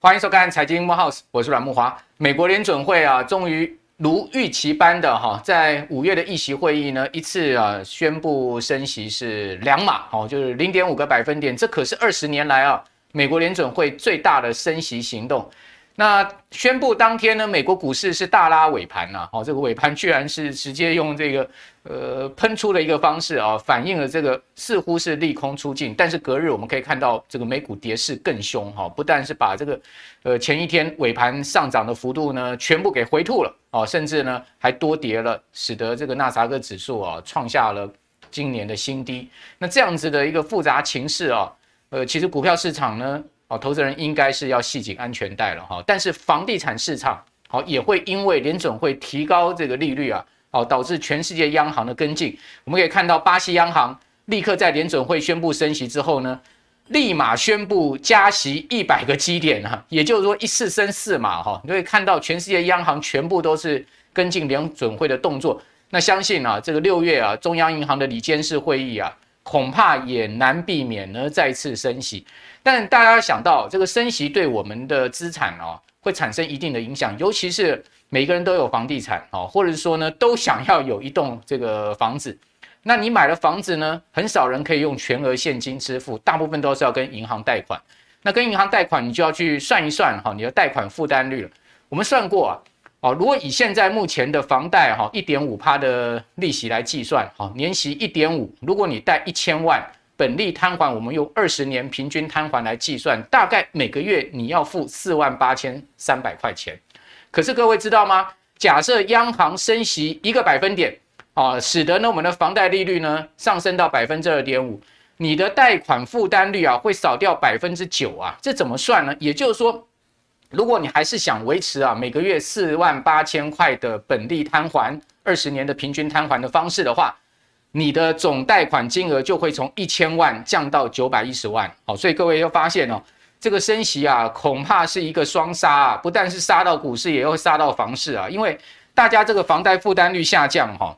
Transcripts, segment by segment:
欢迎收看《财经慕 House》，我是阮木华。美国联准会啊，终于如预期般的哈，在五月的议息会议呢，一次啊宣布升息是两码，哦，就是零点五个百分点。这可是二十年来啊，美国联准会最大的升息行动。那宣布当天呢，美国股市是大拉尾盘呐，哦，这个尾盘居然是直接用这个呃喷出的一个方式啊，反映了这个似乎是利空出尽。但是隔日我们可以看到，这个美股跌势更凶哈，不但是把这个呃前一天尾盘上涨的幅度呢全部给回吐了哦，甚至呢还多跌了，使得这个纳斯达克指数啊创下了今年的新低。那这样子的一个复杂情势啊，呃，其实股票市场呢。哦，投资人应该是要系紧安全带了哈。但是房地产市场好也会因为联准会提高这个利率啊，好导致全世界央行的跟进。我们可以看到，巴西央行立刻在联准会宣布升息之后呢，立马宣布加息一百个基点哈，也就是说一次升四码哈。你会看到全世界央行全部都是跟进联准会的动作。那相信啊，这个六月啊，中央银行的理监事会议啊，恐怕也难避免呢再次升息。但大家想到这个升息对我们的资产哦会产生一定的影响，尤其是每个人都有房地产哦，或者是说呢都想要有一栋这个房子。那你买了房子呢，很少人可以用全额现金支付，大部分都是要跟银行贷款。那跟银行贷款，你就要去算一算哈，你的贷款负担率了。我们算过啊，哦，如果以现在目前的房贷哈一点五趴的利息来计算，哈，年息一点五，如果你贷一千万。本利摊还，我们用二十年平均摊还来计算，大概每个月你要付四万八千三百块钱。可是各位知道吗？假设央行升息一个百分点，啊，使得呢我们的房贷利率呢上升到百分之二点五，你的贷款负担率啊会少掉百分之九啊，这怎么算呢？也就是说，如果你还是想维持啊每个月四万八千块的本利摊还，二十年的平均摊还的方式的话。你的总贷款金额就会从一千万降到九百一十万，好，所以各位要发现哦，这个升息啊，恐怕是一个双杀啊，不但是杀到股市，也会杀到房市啊，因为大家这个房贷负担率下降哈，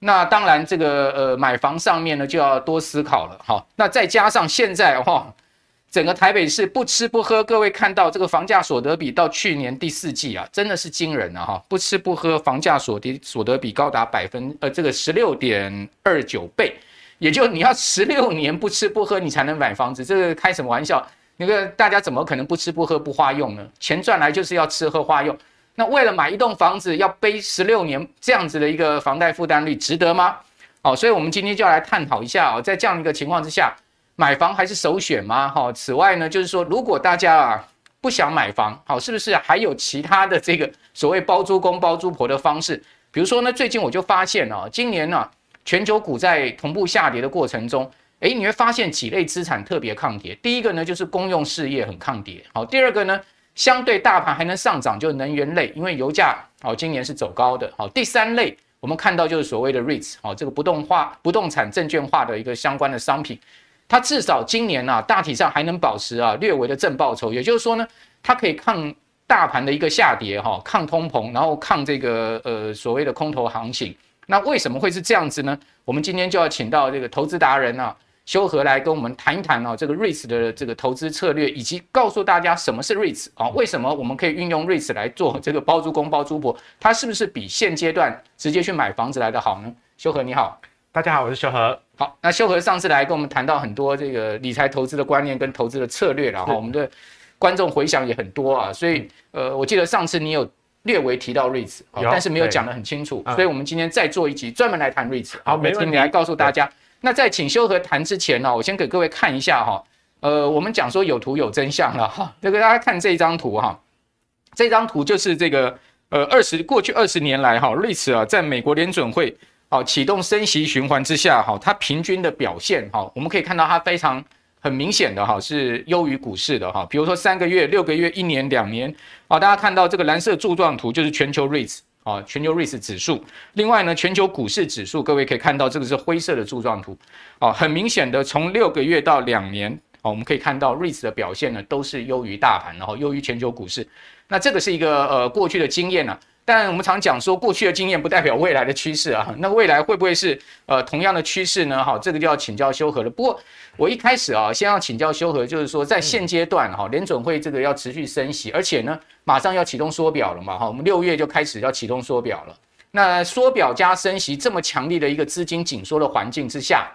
那当然这个呃买房上面呢就要多思考了哈，那再加上现在哈。整个台北市不吃不喝，各位看到这个房价所得比到去年第四季啊，真的是惊人啊哈！不吃不喝，房价所得所得比高达百分呃这个十六点二九倍，也就你要十六年不吃不喝，你才能买房子，这个开什么玩笑？那个大家怎么可能不吃不喝不花用呢？钱赚来就是要吃喝花用，那为了买一栋房子要背十六年这样子的一个房贷负担率，值得吗？好，所以我们今天就要来探讨一下啊，在这样一个情况之下。买房还是首选吗？哈，此外呢，就是说，如果大家啊不想买房，好，是不是还有其他的这个所谓包租公包租婆的方式？比如说呢，最近我就发现啊，今年呢，全球股债同步下跌的过程中，诶，你会发现几类资产特别抗跌。第一个呢，就是公用事业很抗跌。好，第二个呢，相对大盘还能上涨，就是能源类，因为油价好今年是走高的。好，第三类我们看到就是所谓的 REITs，好，这个不动化、不动产证券化的一个相关的商品。它至少今年啊，大体上还能保持啊略微的正报酬，也就是说呢，它可以抗大盘的一个下跌哈，抗通膨，然后抗这个呃所谓的空头行情。那为什么会是这样子呢？我们今天就要请到这个投资达人啊，修和来跟我们谈一谈啊，这个 REITs 的这个投资策略，以及告诉大家什么是 REITs 啊，为什么我们可以运用 REITs 来做这个包租公包租婆，它是不是比现阶段直接去买房子来的好呢？修和你好。大家好，我是修和。好，那修和上次来跟我们谈到很多这个理财投资的观念跟投资的策略，然后我们的观众回想也很多啊，所以呃，我记得上次你有略微提到 REITs，但是没有讲得很清楚，所以我们今天再做一集专门来谈 REITs。好，没问题。你来告诉大家。那在请修和谈之前呢，我先给各位看一下哈，呃，我们讲说有图有真相了哈，这个大家看这张图哈，这张图就是这个呃二十过去二十年来哈 REITs 啊，在美国联准会。好，启动升息循环之下，哈，它平均的表现，哈，我们可以看到它非常很明显的，哈，是优于股市的，哈。比如说三个月、六个月、一年、两年，啊，大家看到这个蓝色柱状图就是全球 REITs，啊，全球 REITs 指数。另外呢，全球股市指数，各位可以看到这个是灰色的柱状图，啊，很明显的从六个月到两年，啊，我们可以看到 REITs 的表现呢都是优于大盘，然后优于全球股市。那这个是一个呃过去的经验呢。但我们常讲说，过去的经验不代表未来的趋势啊。那未来会不会是呃同样的趋势呢？哈，这个就要请教修和了。不过我一开始啊，先要请教修和，就是说在现阶段哈，联准会这个要持续升息，而且呢，马上要启动缩表了嘛。哈，我们六月就开始要启动缩表了。那缩表加升息这么强力的一个资金紧缩的环境之下，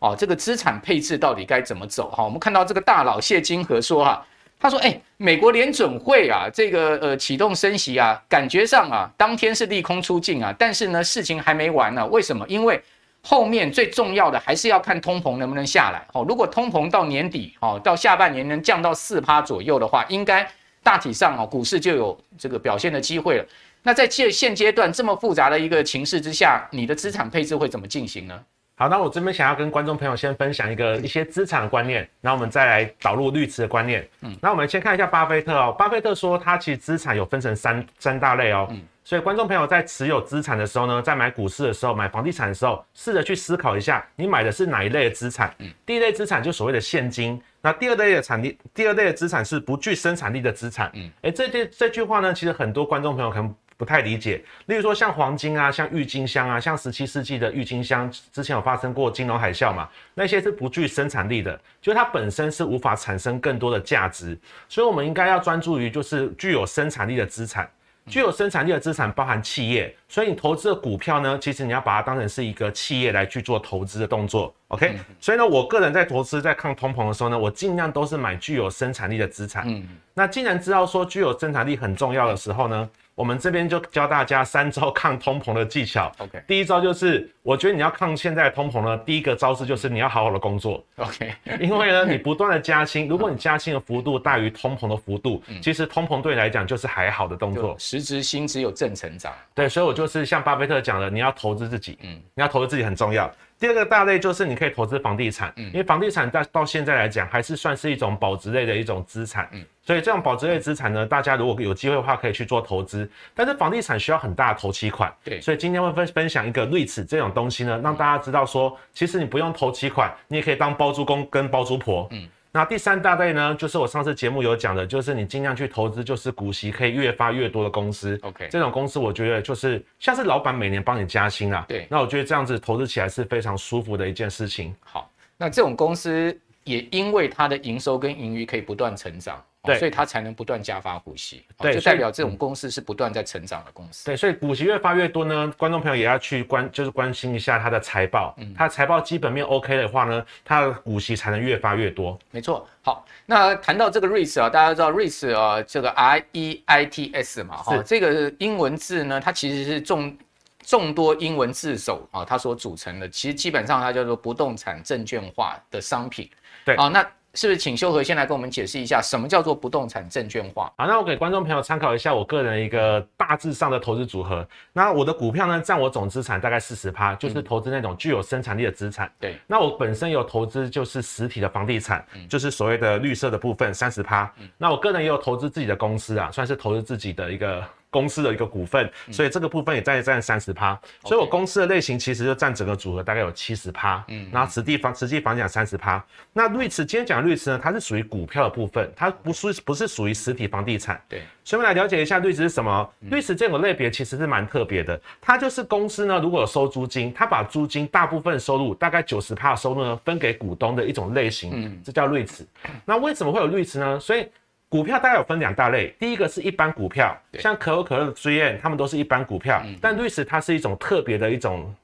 哦，这个资产配置到底该怎么走？哈，我们看到这个大佬谢金河说哈。他说：“哎，美国联准会啊，这个呃启动升息啊，感觉上啊，当天是利空出尽啊，但是呢，事情还没完呢。为什么？因为后面最重要的还是要看通膨能不能下来。哦，如果通膨到年底，哦，到下半年能降到四趴左右的话，应该大体上哦，股市就有这个表现的机会了。那在现现阶段这么复杂的一个情势之下，你的资产配置会怎么进行呢？”好，那我这边想要跟观众朋友先分享一个一些资产的观念，然后我们再来导入绿池的观念。嗯，那我们先看一下巴菲特哦，巴菲特说他其实资产有分成三三大类哦。嗯，所以观众朋友在持有资产的时候呢，在买股市的时候、买房地产的时候，试着去思考一下，你买的是哪一类的资产？嗯，第一类资产就所谓的现金，那第二类的产力，第二类的资产是不具生产力的资产。嗯，哎，这句这句话呢，其实很多观众朋友可能。不太理解，例如说像黄金啊，像郁金香啊，像十七世纪的郁金香，之前有发生过金融海啸嘛，那些是不具生产力的，就它本身是无法产生更多的价值，所以我们应该要专注于就是具有生产力的资产，具有生产力的资产包含企业，所以你投资的股票呢，其实你要把它当成是一个企业来去做投资的动作，OK？所以呢，我个人在投资在抗通膨的时候呢，我尽量都是买具有生产力的资产。嗯，那既然知道说具有生产力很重要的时候呢，我们这边就教大家三招抗通膨的技巧。OK，第一招就是，我觉得你要抗现在的通膨呢，第一个招式就是你要好好的工作。OK，因为呢，你不断的加薪，如果你加薪的幅度大于通膨的幅度，其实通膨对你来讲就是还好的动作。实质薪资有正成长。对，所以我就是像巴菲特讲的，你要投资自己，嗯，你要投资自己很重要。第二个大类就是你可以投资房地产，因为房地产在到现在来讲还是算是一种保值类的一种资产，所以这种保值类资产呢，大家如果有机会的话可以去做投资，但是房地产需要很大的投期款，对，所以今天会分分享一个 REITs 这种东西呢，让大家知道说，其实你不用投期款，你也可以当包租公跟包租婆，嗯。那第三大类呢，就是我上次节目有讲的，就是你尽量去投资，就是股息可以越发越多的公司。OK，这种公司我觉得就是像是老板每年帮你加薪啊。对，那我觉得这样子投资起来是非常舒服的一件事情。好，那这种公司也因为它的营收跟盈余可以不断成长。对，所以它才能不断加发股息，对，就代表这种公司是不断在成长的公司。对，所以股息越发越多呢，观众朋友也要去关，就是关心一下它的财报。嗯，它财报基本面 OK 的话呢，它的股息才能越发越多。没错。好，那谈到这个 REITs 啊，大家知道 REITs 啊，这个 R E I T S 嘛，哈，这个英文字呢，它其实是众众多英文字首啊，它所组成的，其实基本上它叫做不动产证券化的商品。对，啊，那。是不是请修和先来跟我们解释一下，什么叫做不动产证券化？好，那我给观众朋友参考一下我个人一个大致上的投资组合。那我的股票呢，占我总资产大概四十趴，就是投资那种具有生产力的资产。对、嗯。那我本身有投资就是实体的房地产，嗯、就是所谓的绿色的部分三十趴。嗯。那我个人也有投资自己的公司啊，算是投资自己的一个。公司的一个股份，所以这个部分也在占三十趴，所以我公司的类型其实就占整个组合大概有七十趴，嗯，然后实际房实际房价三十趴。那瑞驰今天讲的瑞驰呢，它是属于股票的部分，它不是不是属于实体房地产，对。所以我们来了解一下瑞驰是什么？瑞驰这种类别其实是蛮特别的，它就是公司呢，如果有收租金，它把租金大部分收入大概九十趴的收入呢分给股东的一种类型，嗯，这叫瑞驰。那为什么会有瑞驰呢？所以股票大概有分两大类，第一个是一般股票，像可口可乐的 3M，他们都是一般股票，但 REITs 它是一种特别的一种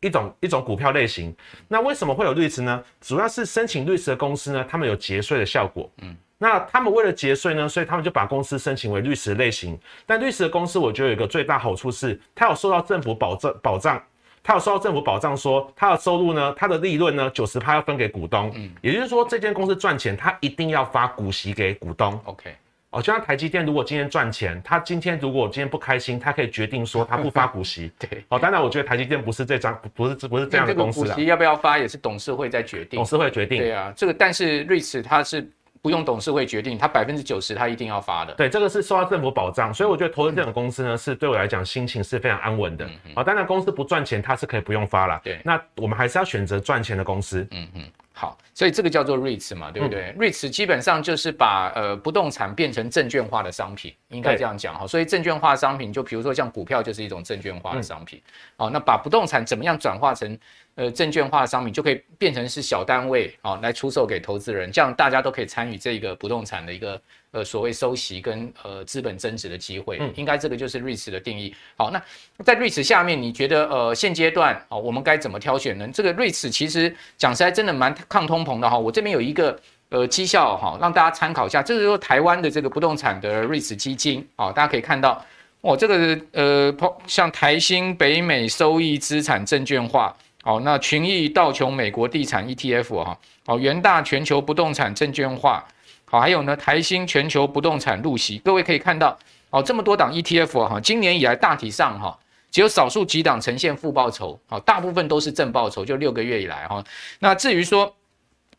一种一种股票类型。那为什么会有 REITs 呢？主要是申请 REITs 的公司呢，他们有节税的效果。嗯，那他们为了节税呢，所以他们就把公司申请为 REITs 类型。但 REITs 的公司，我觉得有一个最大好处是，它有受到政府保证保障。他有收到政府保障，说他的收入呢，他的利润呢，九十趴要分给股东。嗯，也就是说，这间公司赚钱，他一定要发股息给股东。OK，哦，就像台积电，如果今天赚钱，他今天如果今天不开心，他可以决定说他不发股息。对，哦，当然，我觉得台积电不是这张，不是不是这样的公司啊。股息要不要发，也是董事会在决定。董事会决定。对啊，这个但是瑞驰它是。不用董事会决定，他百分之九十他一定要发的。对，这个是受到政府保障，所以我觉得投资这种公司呢，是对我来讲心情是非常安稳的。好，当然公司不赚钱，它是可以不用发了。对，那我们还是要选择赚钱的公司。嗯嗯。好，所以这个叫做 REITs 嘛，对不对、嗯、？REITs 基本上就是把呃不动产变成证券化的商品，应该这样讲哈。所以证券化商品，就比如说像股票就是一种证券化的商品。好、嗯哦，那把不动产怎么样转化成呃证券化的商品，就可以变成是小单位啊、哦、来出售给投资人，这样大家都可以参与这个不动产的一个。呃，所谓收息跟呃资本增值的机会，嗯，应该这个就是 REITs 的定义。好，那在 REITs 下面，你觉得呃现阶段啊、哦，我们该怎么挑选呢？这个 REITs 其实讲实在真的蛮抗通膨的哈。我这边有一个呃绩效哈，让大家参考一下，这是说台湾的这个不动产的 REITs 基金啊，大家可以看到，哦，这个呃像台新北美收益资产证券化，哦，那群益道琼美国地产 ETF 哈，哦元大全球不动产证券化。好，还有呢，台新全球不动产入息，各位可以看到，哦，这么多档 ETF 哈，今年以来大体上哈，只有少数几档呈现负报酬，好，大部分都是正报酬，就六个月以来哈。那至于说，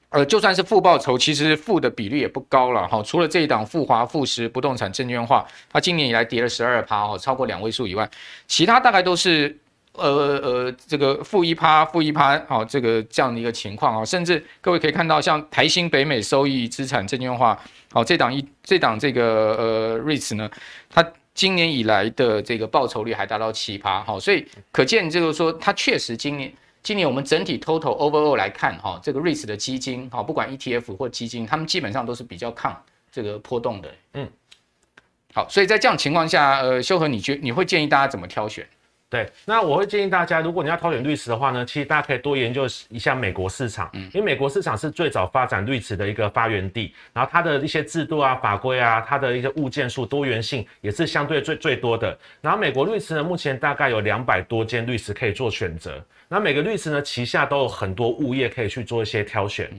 呃，就算是负报酬，其实负的比率也不高了哈。除了这一档富华富时不动产证券化，它今年以来跌了十二趴哦，超过两位数以外，其他大概都是。呃呃，这个负一趴，负一趴，好，这个这样的一个情况啊，甚至各位可以看到，像台新北美收益资产证券化，好，这档一这档这个呃 REITs 呢，它今年以来的这个报酬率还达到七趴，好，所以可见就是说，它确实今年今年我们整体 total overall 来看哈，这个 REITs 的基金，好，不管 ETF 或基金，他们基本上都是比较抗这个波动的，嗯，好，所以在这样情况下，呃，修和你觉你会建议大家怎么挑选？对，那我会建议大家，如果你要挑选 REITs 的话呢，其实大家可以多研究一下美国市场，因为美国市场是最早发展 REITs 的一个发源地，然后它的一些制度啊、法规啊，它的一些物件数多元性也是相对最最多的。然后美国 REITs 呢，目前大概有两百多间 REITs 可以做选择，那每个 REITs 呢旗下都有很多物业可以去做一些挑选。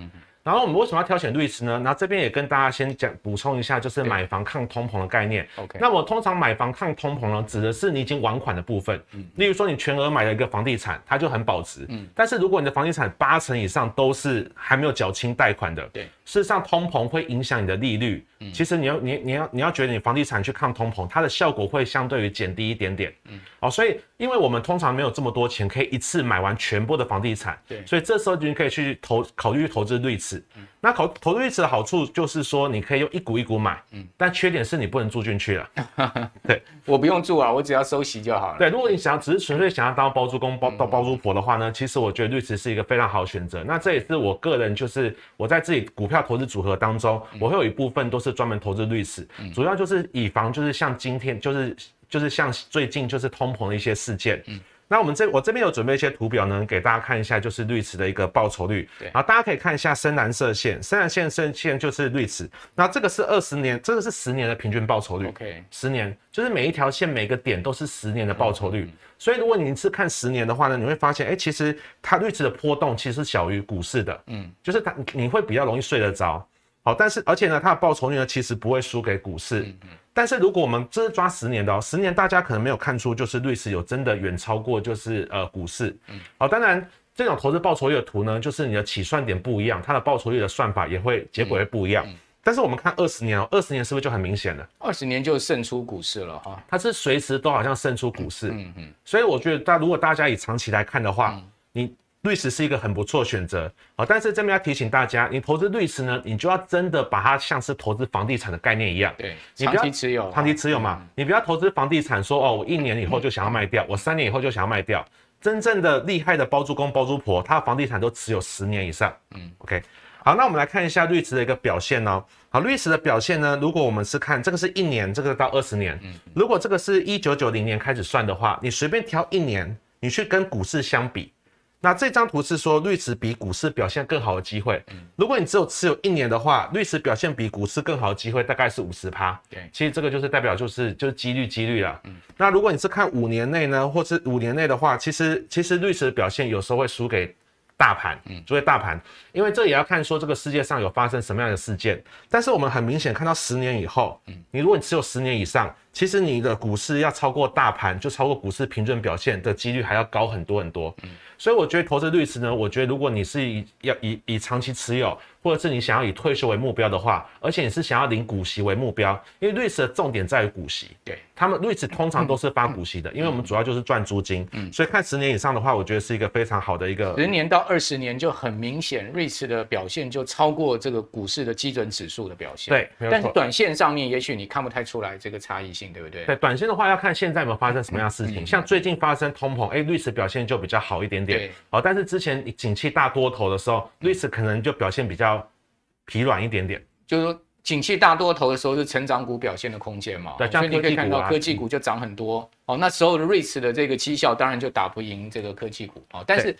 然后我们为什么要挑选 REITs 呢？那这边也跟大家先讲补充一下，就是买房抗通膨的概念。OK，那我通常买房抗通膨呢，指的是你已经完款的部分。嗯，例如说你全额买了一个房地产，它就很保值。嗯，但是如果你的房地产八成以上都是还没有缴清贷款的，对，事实上通膨会影响你的利率。嗯，其实你要你你要你要觉得你房地产去抗通膨，它的效果会相对于减低一点点。嗯，哦，所以因为我们通常没有这么多钱可以一次买完全部的房地产，对，所以这时候你可以去投考虑投资 REITs。嗯。那投投资 REITs 的好处就是说，你可以用一股一股买，嗯，但缺点是你不能住进去了。对，我不用住啊，我只要收息就好了。对，如果你想要只是纯粹想要当包租公包到包租婆的话呢，其实我觉得 REITs 是一个非常好的选择。那这也是我个人就是我在自己股票投资组合当中，我会有一部分都是专门投资 REITs，主要就是以防就是像今天就是就是像最近就是通膨的一些事件，嗯。那我们这我这边有准备一些图表呢，给大家看一下，就是 REITs 的一个报酬率。对，然后大家可以看一下深蓝色线，深蓝线深线就是 REITs。那这个是二十年，这个是十年的平均报酬率。OK，十年就是每一条线每个点都是十年的报酬率。所以如果你是看十年的话呢，你会发现，哎，其实它 REITs 的波动其实是小于股市的。嗯，就是它你会比较容易睡得着。好，但是而且呢，它的报酬率呢其实不会输给股市。嗯嗯但是如果我们这是抓十年的哦，十年大家可能没有看出，就是 REITs 有真的远超过就是呃股市。嗯，好，当然这种投资报酬率的图呢，就是你的起算点不一样，它的报酬率的算法也会结果会不一样。但是我们看二十年哦，二十年是不是就很明显了？二十年就胜出股市了哈，它是随时都好像胜出股市。嗯嗯，嗯。所以我觉得，大如果大家以长期来看的话，嗯、你。REITs 是一个很不错的选择啊，但是这边要提醒大家，你投资 REITs 呢，你就要真的把它像是投资房地产的概念一样，对，你长期持有，长期持有嘛，嗯、你不要投资房地产说哦，我一年以后就想要卖掉，嗯、我三年以后就想要卖掉。真正的厉害的包租公包租婆，他的房地产都持有十年以上。嗯，OK，好，那我们来看一下 REITs 的一个表现哦。好，REITs 的表现呢，如果我们是看这个是一年，这个到二十年，嗯，如果这个是一九九零年开始算的话，你随便挑一年，你去跟股市相比。那这张图是说，REITs 比股市表现更好的机会。如果你只有持有一年的话，REITs 表现比股市更好的机会大概是五十趴。对，其实这个就是代表就是就是几率几率了。嗯，那如果你是看五年内呢，或是五年内的话，其实其实 REITs 的表现有时候会输给大盘。嗯，作为大盘，因为这也要看说这个世界上有发生什么样的事件。但是我们很明显看到十年以后，嗯，你如果你持有十年以上，其实你的股市要超过大盘，就超过股市平均表现的几率还要高很多很多。嗯，所以我觉得投资律师呢，我觉得如果你是以要以以长期持有，或者是你想要以退休为目标的话，而且你是想要领股息为目标，因为瑞士的重点在于股息。对，他们瑞士通常都是发股息的，因为我们主要就是赚租金。嗯，所以看十年以上的话，我觉得是一个非常好的一个。十年到二十年就很明显，瑞士的表现就超过这个股市的基准指数的表现。对，但是短线上面也许你看不太出来这个差异性，对不对？对，短线的话要看现在有没有发生什么样的事情。像最近发生通膨，哎，瑞士表现就比较好一点点。对，好，但是之前景气大多头的时候，瑞士可能就表现比较。疲软一点点，就是说，景气大多头的时候是成长股表现的空间嘛？对，所以你可以看到科技股就涨很多。哦，那时候的瑞慈的这个绩效当然就打不赢这个科技股。哦，但是，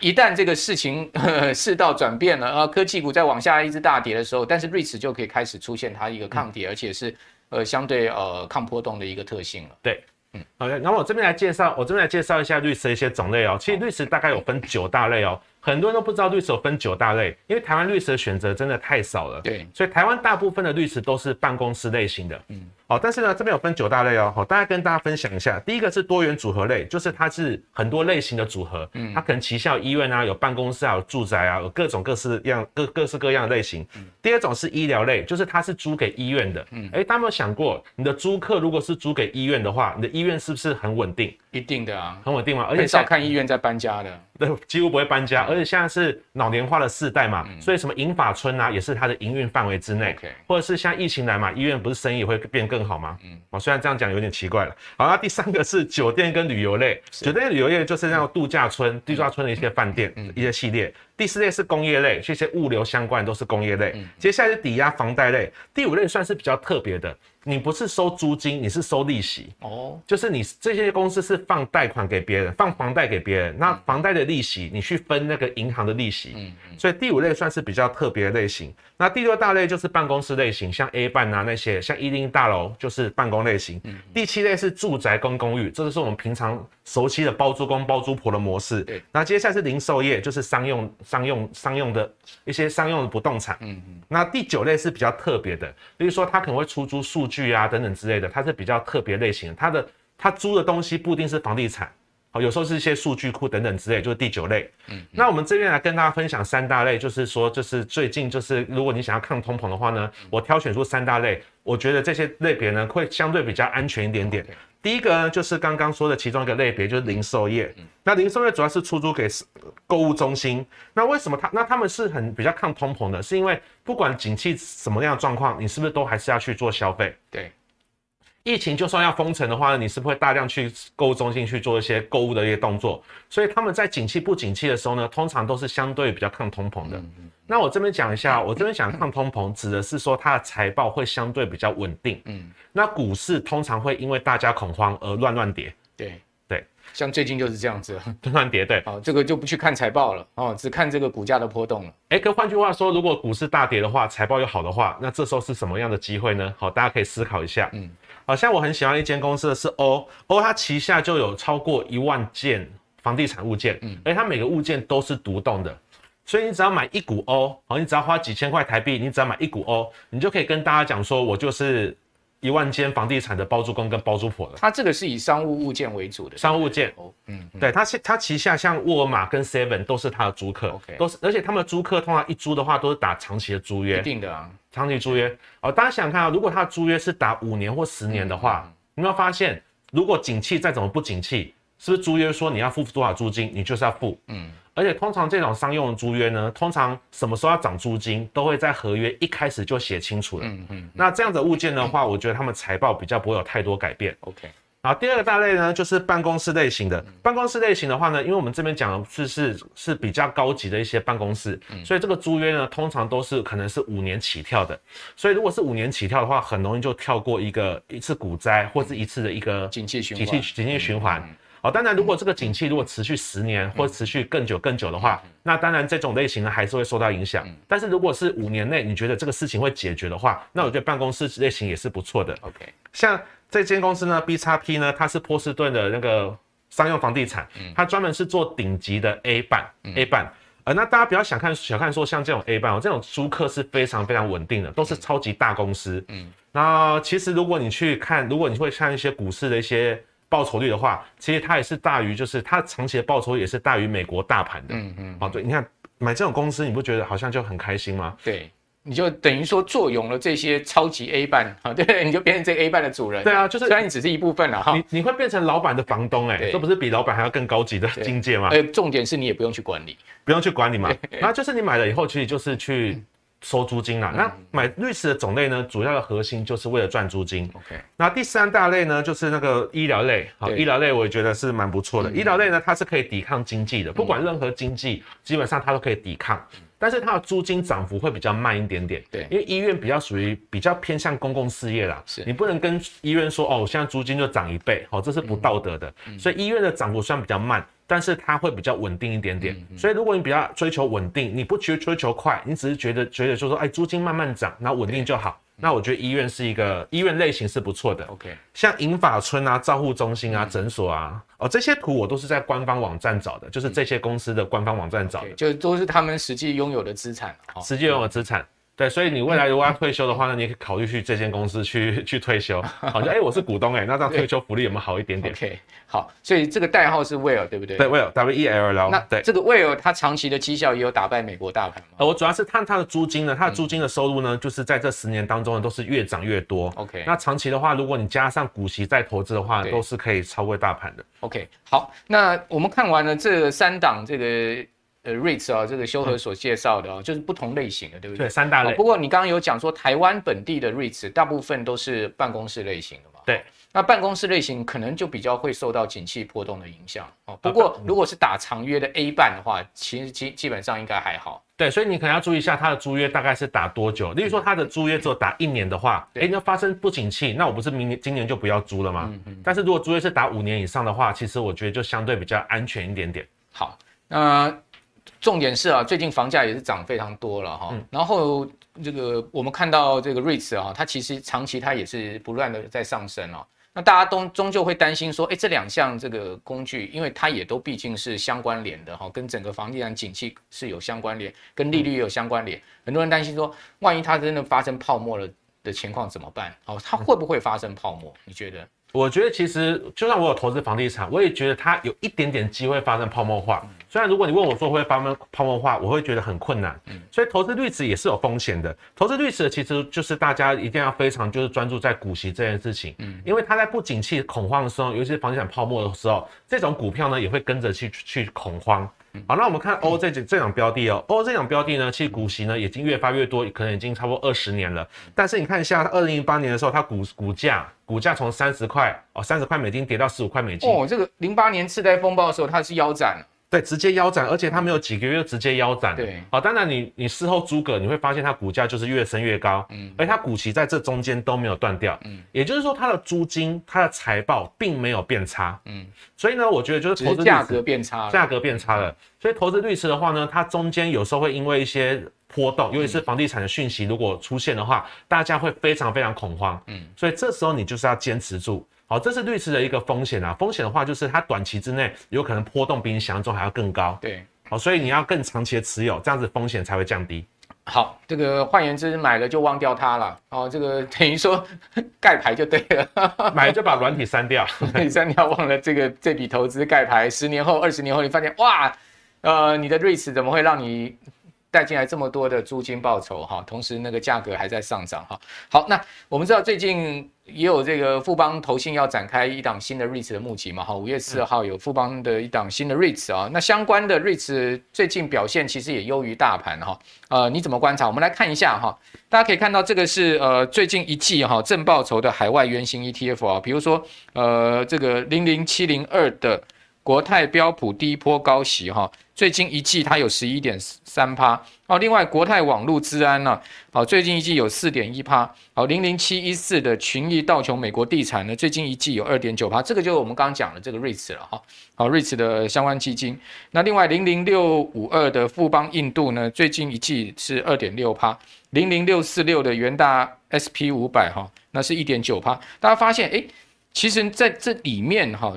一旦这个事情 世道转变了，啊，科技股在往下一直大跌的时候，但是瑞慈就可以开始出现它一个抗跌，嗯、而且是呃相对呃抗波动的一个特性了。对，嗯，好的，然后我这边来介绍，我这边来介绍一下瑞慈的一些种类哦。其实瑞慈大概有分九大类哦。很多人都不知道律师有分九大类，因为台湾律师的选择真的太少了。对，所以台湾大部分的律师都是办公室类型的。嗯，好，但是呢，这边有分九大类哦。好，大家跟大家分享一下，第一个是多元组合类，就是它是很多类型的组合。嗯，它可能旗下有医院啊，有办公室啊，有住宅啊，有各种各式样各各式各样的类型。嗯，第二种是医疗类，就是它是租给医院的。嗯，哎，大家有没有想过，你的租客如果是租给医院的话，你的医院是不是很稳定？一定的啊，很稳定嘛？而且很少看医院在搬家的。对，几乎不会搬家，而且现在是老年化的世代嘛，嗯、所以什么银发村啊，也是它的营运范围之内。或者是像疫情来嘛，医院不是生意会变更好吗？嗯，哦，虽然这样讲有点奇怪了。好，那第三个是酒店跟旅游类，酒店旅游业就是那种度假村、度假村的一些饭店、嗯、一些系列。第四类是工业类，这些物流相关都是工业类。嗯、接下来是抵押房贷类，第五类算是比较特别的。你不是收租金，你是收利息。哦，就是你这些公司是放贷款给别人，放房贷给别人，那房贷的利息你去分那个银行的利息，嗯嗯，所以第五类算是比较特别的类型。那第六大类就是办公室类型，像 A 办啊那些，像一零一大楼就是办公类型。嗯，第七类是住宅跟公寓，这就是我们平常熟悉的包租公包租婆的模式。对，那接下来是零售业，就是商用商用商用的一些商用的不动产。嗯嗯，那第九类是比较特别的，比如说他可能会出租数据。啊等等之类的，它是比较特别类型的。它的它租的东西不一定是房地产，好，有时候是一些数据库等等之类，就是第九类。嗯，那我们这边来跟大家分享三大类，就是说，就是最近就是如果你想要抗通膨的话呢，我挑选出三大类，我觉得这些类别呢会相对比较安全一点点。第一个呢就是刚刚说的其中一个类别，就是零售业。那零售业主要是出租给购物中心。那为什么他那他们是很比较抗通膨的？是因为不管景气什么样的状况，你是不是都还是要去做消费？对。疫情就算要封城的话，你是不是会大量去购物中心去做一些购物的一些动作？所以他们在景气不景气的时候呢，通常都是相对比较抗通膨的。那我这边讲一下，我这边讲抗通膨指的是说它的财报会相对比较稳定。嗯，那股市通常会因为大家恐慌而乱乱跌。对对，像最近就是这样子乱乱跌。对，好，这个就不去看财报了哦，只看这个股价的波动了。哎，可换句话说，如果股市大跌的话，财报又好的话，那这时候是什么样的机会呢？好，大家可以思考一下。嗯。好像我很喜欢一间公司的是 O，O，它旗下就有超过一万件房地产物件，嗯，而且它每个物件都是独栋的，所以你只要买一股 O，，好，你只要花几千块台币，你只要买一股 O，，你就可以跟大家讲说，我就是一万间房地产的包租公跟包租婆了。它这个是以商务物件为主的，商务物件，哦，嗯，对，它它旗下像沃尔玛跟 Seven 都是它的租客，OK，都是，而且他们的租客通常一租的话都是打长期的租约，一定的啊。长期租约。哦，大家想想看啊，如果他的租约是打五年或十年的话，你有没有发现，如果景气再怎么不景气，是不是租约说你要付多少租金，你就是要付？嗯，而且通常这种商用的租约呢，通常什么时候要涨租金，都会在合约一开始就写清楚了。嗯嗯，那这样的物件的话，我觉得他们财报比较不会有太多改变。OK。好，第二个大类呢，就是办公室类型的。办公室类型的话呢，因为我们这边讲的是是是比较高级的一些办公室，所以这个租约呢，通常都是可能是五年起跳的。所以如果是五年起跳的话，很容易就跳过一个一次股灾或是一次的一个景气循环。景气景气循环。好，当然如果这个景气如果持续十年或持续更久更久的话，那当然这种类型呢还是会受到影响。但是如果是五年内你觉得这个事情会解决的话，那我觉得办公室类型也是不错的。OK，像。这间公司呢，B 叉 P 呢，它是波士顿的那个商用房地产，它专门是做顶级的 A 办，A 办，呃，那大家不要小看小看说像这种 A 班哦，这种租客是非常非常稳定的，都是超级大公司。嗯，那其实如果你去看，如果你会看一些股市的一些报酬率的话，其实它也是大于，就是它长期的报酬也是大于美国大盘的。嗯嗯。哦，对，你看买这种公司，你不觉得好像就很开心吗？对。你就等于说坐拥了这些超级 A 办啊，对，你就变成这 A 办的主人。对啊，就是虽然你只是一部分了哈，你你会变成老板的房东哎、欸，这不是比老板还要更高级的境界吗？呃，重点是你也不用去管理，不用去管理嘛。然后就是你买了以后，其实就是去收租金啦。那买 REITs 的种类呢，主要的核心就是为了赚租金。OK，那第三大类呢，就是那个医疗类。好，医疗类我也觉得是蛮不错的。医疗类呢，它是可以抵抗经济的，不管任何经济，基本上它都可以抵抗。但是它的租金涨幅会比较慢一点点，对，因为医院比较属于比较偏向公共事业啦，是。你不能跟医院说哦，现在租金就涨一倍，哦，这是不道德的，嗯、所以医院的涨幅虽然比较慢，但是它会比较稳定一点点。所以如果你比较追求稳定，你不去追求快，你只是觉得觉得就是说，哎，租金慢慢涨，然后稳定就好。那我觉得医院是一个医院类型是不错的，OK，像银发村啊、照护中心啊、诊所啊，哦，这些图我都是在官方网站找的，就是这些公司的官方网站找的，就都是他们实际拥有的资产，实际拥有的资产。对，所以你未来如果要退休的话呢，你也可以考虑去这间公司去去退休。好像哎，我是股东哎，那这样退休福利有没有好一点点？OK，好，所以这个代号是 Well，对不对？对，Well，W E L L。那对这个 Well，它长期的绩效也有打败美国大盘吗？呃，我主要是看它的租金呢，它的租金的收入呢，就是在这十年当中呢，都是越涨越多。OK，那长期的话，如果你加上股息再投资的话，都是可以超过大盘的。OK，好，那我们看完了这三档这个。呃，REITs 啊，这个修和所介绍的啊，就是不同类型的，对不对？对，三大类。不过你刚刚有讲说，台湾本地的 REITs 大部分都是办公室类型的嘛？对。那办公室类型可能就比较会受到景气波动的影响哦。不过如果是打长约的 A 办的话，其实基基本上应该还好。对，所以你可能要注意一下它的租约大概是打多久。例如说它的租约只有打一年的话，哎，那发生不景气，那我不是明年今年就不要租了吗？嗯嗯。但是如果租约是打五年以上的话，其实我觉得就相对比较安全一点点。好，那。重点是啊，最近房价也是涨非常多了哈。嗯、然后这个我们看到这个 REITs 啊，它其实长期它也是不断的在上升哦。那大家都终究会担心说，哎，这两项这个工具，因为它也都毕竟是相关联的哈，跟整个房地产景气是有相关联，跟利率也有相关联。嗯、很多人担心说，万一它真的发生泡沫了的情况怎么办？哦，它会不会发生泡沫？你觉得？我觉得其实就算我有投资房地产，我也觉得它有一点点机会发生泡沫化。虽然如果你问我说会发生泡沫化，我会觉得很困难。所以投资 REITs 也是有风险的。投资 REITs 其实就是大家一定要非常就是专注在股息这件事情。因为它在不景气恐慌的时候，尤其是房地产泡沫的时候，这种股票呢也会跟着去去恐慌。好，那我们看欧这这这种标的哦，欧这种标的呢，其实股息呢已经越发越多，可能已经差不多二十年了。但是你看一下，二零零八年的时候，它股股价股价从三十块哦，三十块美金跌到十五块美金。哦，这个零八年次贷风暴的时候，它是腰斩。对，直接腰斩，而且它没有几个月就直接腰斩。对，好，当然你你事后诸葛，你会发现它股价就是越升越高，嗯，而它股息在这中间都没有断掉，嗯，也就是说它的租金、它的财报并没有变差，嗯，所以呢，我觉得就是投资价格变差了，价格变差了，所以投资 REITs 的话呢，它中间有时候会因为一些波动，尤其是房地产的讯息如果出现的话，大家会非常非常恐慌，嗯，所以这时候你就是要坚持住。好，这是 REITs 的一个风险啊。风险的话，就是它短期之内有可能波动比你想象中还要更高。对，好，所以你要更长期的持有，这样子风险才会降低。好，这个换言之，买了就忘掉它了。哦，这个等于说 盖牌就对了，买了就把软体删掉，你删掉忘了这个这笔投资盖牌，十年后、二十年后，你发现哇，呃，你的 REITs 怎么会让你？带进来这么多的租金报酬哈，同时那个价格还在上涨哈。好，那我们知道最近也有这个富邦投信要展开一档新的 REITs 的募集嘛哈，五月四号有富邦的一档新的 REITs 啊，那相关的 REITs 最近表现其实也优于大盘哈。呃，你怎么观察？我们来看一下哈，大家可以看到这个是呃最近一季哈正报酬的海外原型 ETF 啊，比如说呃这个零零七零二的国泰标普第一波高息哈。最近一季它有十一点三趴，哦，另外国泰网络资安呢，好，最近一季有四点一趴，好，零零七一四的群益道琼美国地产呢，最近一季有二点九趴，这个就是我们刚刚讲的这个 REITs 了哈，好，REITs 的相关基金，那另外零零六五二的富邦印度呢，最近一季是二点六趴，零零六四六的元大 SP 五百哈，那是一点九趴，大家发现诶，其实在这里面哈。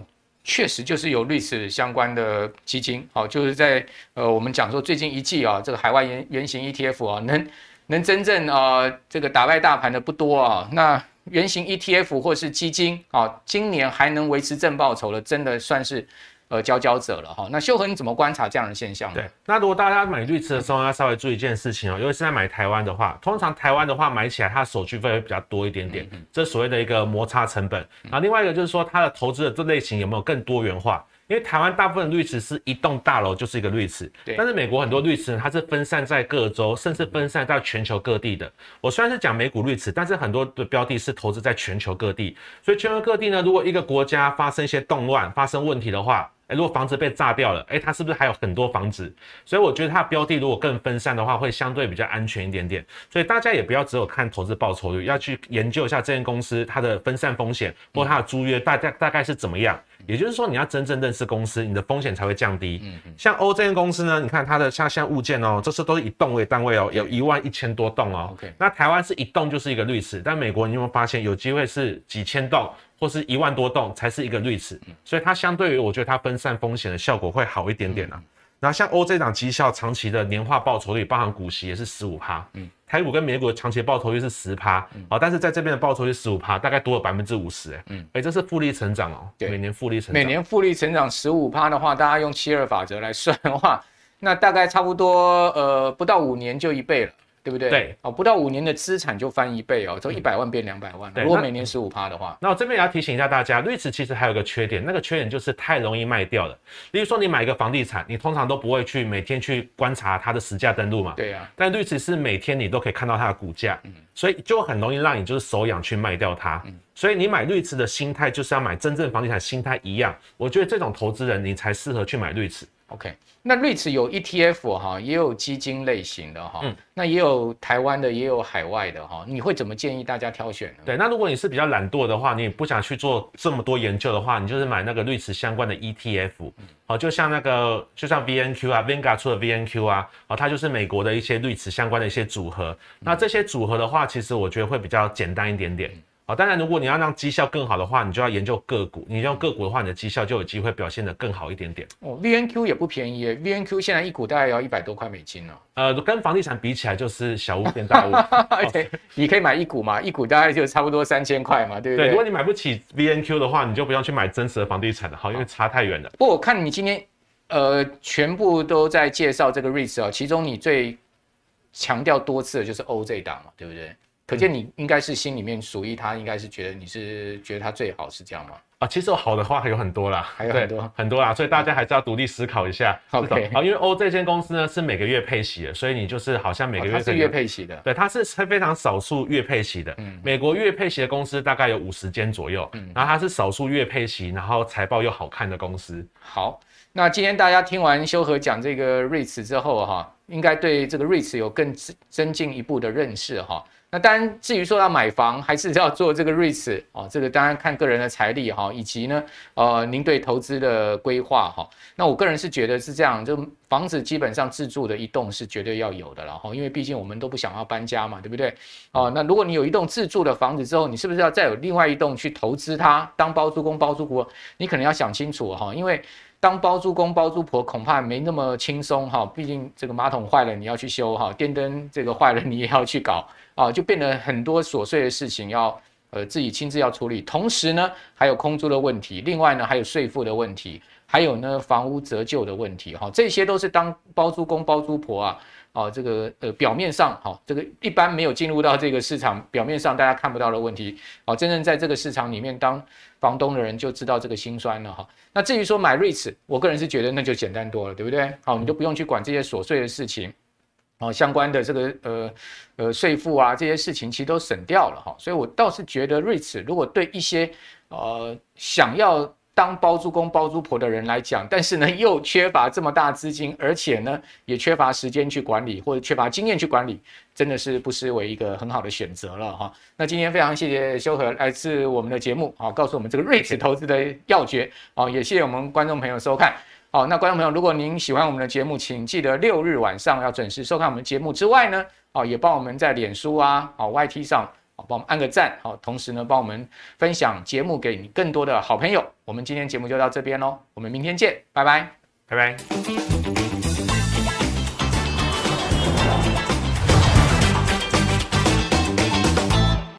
确实就是有类似相关的基金，好，就是在呃我们讲说最近一季啊，这个海外原原型 ETF 啊，能能真正啊这个打败大盘的不多啊。那原型 ETF 或是基金啊，今年还能维持正报酬的，真的算是。呃，佼佼者了哈。那秀和你怎么观察这样的现象呢？对，那如果大家买绿池的时候，要稍微注意一件事情哦，因为现在买台湾的话，通常台湾的话买起来它的手续费会比较多一点点，嗯嗯，这所谓的一个摩擦成本。啊，另外一个就是说它的投资的这类型有没有更多元化？因为台湾大部分的绿池是一栋大楼就是一个律池，但是美国很多律池呢，它是分散在各州，甚至分散到全球各地的。我虽然是讲美股律池，但是很多的标的是投资在全球各地。所以全球各地呢，如果一个国家发生一些动乱、发生问题的话，诶，如果房子被炸掉了，诶，它是不是还有很多房子？所以我觉得它的标的如果更分散的话，会相对比较安全一点点。所以大家也不要只有看投资报酬率，要去研究一下这间公司它的分散风险或它的租约大概大概是怎么样。也就是说，你要真正认识公司，你的风险才会降低。嗯嗯。像欧这间公司呢，你看它的像像物件哦，这次都是以栋为单位哦，有一万一千多栋哦。OK。那台湾是一栋就是一个绿池，但美国你有没有发现有机会是几千栋？或是一万多栋才是一个绿池，所以它相对于我觉得它分散风险的效果会好一点点啊。那像欧这档绩效长期的年化报酬率，包含股息也是十五趴，嗯，台股跟美股的长期报酬率是十趴，好，但是在这边的报酬率十五趴，大概多了百分之五十，哎，嗯，哎，这是复利成长哦，对，每年复利成长，每年复利成长十五趴的话，大家用七二法则来算的话，那大概差不多呃不到五年就一倍了。对不对？对哦，不到五年的资产就翻一倍哦，从一百万变两百万。如果每年十五趴的话，那我这边也要提醒一下大家，绿池其实还有个缺点，那个缺点就是太容易卖掉了。例如说，你买一个房地产，你通常都不会去每天去观察它的实价登录嘛。对呀。但绿池是每天你都可以看到它的股价，嗯，所以就很容易让你就是手痒去卖掉它。嗯，所以你买绿池的心态就是要买真正房地产心态一样，我觉得这种投资人你才适合去买绿池。OK。那 REITs 有 ETF 哈，也有基金类型的哈，嗯，那也有台湾的，也有海外的哈。你会怎么建议大家挑选呢？对，那如果你是比较懒惰的话，你也不想去做这么多研究的话，你就是买那个 REITs 相关的 ETF，好，就像那个就像 VNQ 啊，Vanguard 出的 VNQ 啊，哦，它就是美国的一些 REITs 相关的一些组合。那这些组合的话，其实我觉得会比较简单一点点。好，当然，如果你要让绩效更好的话，你就要研究个股。你用个股的话，你的绩效就有机会表现得更好一点点。哦，VNQ 也不便宜耶，VNQ 现在一股大概要一百多块美金呢。呃，跟房地产比起来，就是小巫见大巫。对，你可以买一股嘛，一股大概就差不多三千块嘛，对不对？对，如果你买不起 VNQ 的话，你就不用去买真实的房地产了，好，因为差太远了。不过我看你今天呃全部都在介绍这个 REITs 啊，其中你最强调多次的就是 O 这档嘛，对不对？可见你应该是心里面属于他，应该是觉得你是觉得他最好，是这样吗？啊，其实好的话还有很多啦，还有很多。很多啦，所以大家还是要独立思考一下。OK，好，因为 O 这间公司呢是每个月配息的，所以你就是好像每个月、哦、是月配息的，对，它是非常少数月配息的。嗯，美国月配息的公司大概有五十间左右，嗯，然后它是少数月配息，然后财报又好看的公司。好，那今天大家听完修和讲这个 REITs 之后哈，应该对这个 REITs 有更增进一步的认识哈。那当然，至于说要买房还是要做这个 REITs 哦，这个当然看个人的财力哈，以及呢，呃，您对投资的规划哈。那我个人是觉得是这样，就房子基本上自住的一栋是绝对要有的了哈，因为毕竟我们都不想要搬家嘛，对不对？哦，那如果你有一栋自住的房子之后，你是不是要再有另外一栋去投资它，当包租公包租婆？你可能要想清楚哈，因为。当包租公包租婆恐怕没那么轻松哈，毕竟这个马桶坏了你要去修哈，电灯这个坏了你也要去搞啊，就变得很多琐碎的事情要呃自己亲自要处理。同时呢，还有空租的问题，另外呢还有税负的问题，还有呢房屋折旧的问题哈，这些都是当包租公包租婆啊。哦，这个呃，表面上哈，这个一般没有进入到这个市场，表面上大家看不到的问题，啊，真正在这个市场里面当房东的人就知道这个辛酸了哈。那至于说买 REITs，我个人是觉得那就简单多了，对不对？好，你就不用去管这些琐碎的事情，哦，相关的这个呃呃税负啊这些事情其实都省掉了哈。所以我倒是觉得 REITs 如果对一些呃想要。当包租公包租婆的人来讲，但是呢又缺乏这么大资金，而且呢也缺乏时间去管理，或者缺乏经验去管理，真的是不失为一个很好的选择了哈。那今天非常谢谢修和来自我们的节目啊，告诉我们这个睿智投资的要诀啊，也谢谢我们观众朋友收看。好，那观众朋友，如果您喜欢我们的节目，请记得六日晚上要准时收看我们节目之外呢，啊也帮我们在脸书啊、啊 YT 上。帮我们按个赞，好，同时呢，帮我们分享节目给你更多的好朋友。我们今天节目就到这边喽，我们明天见，拜拜，拜拜。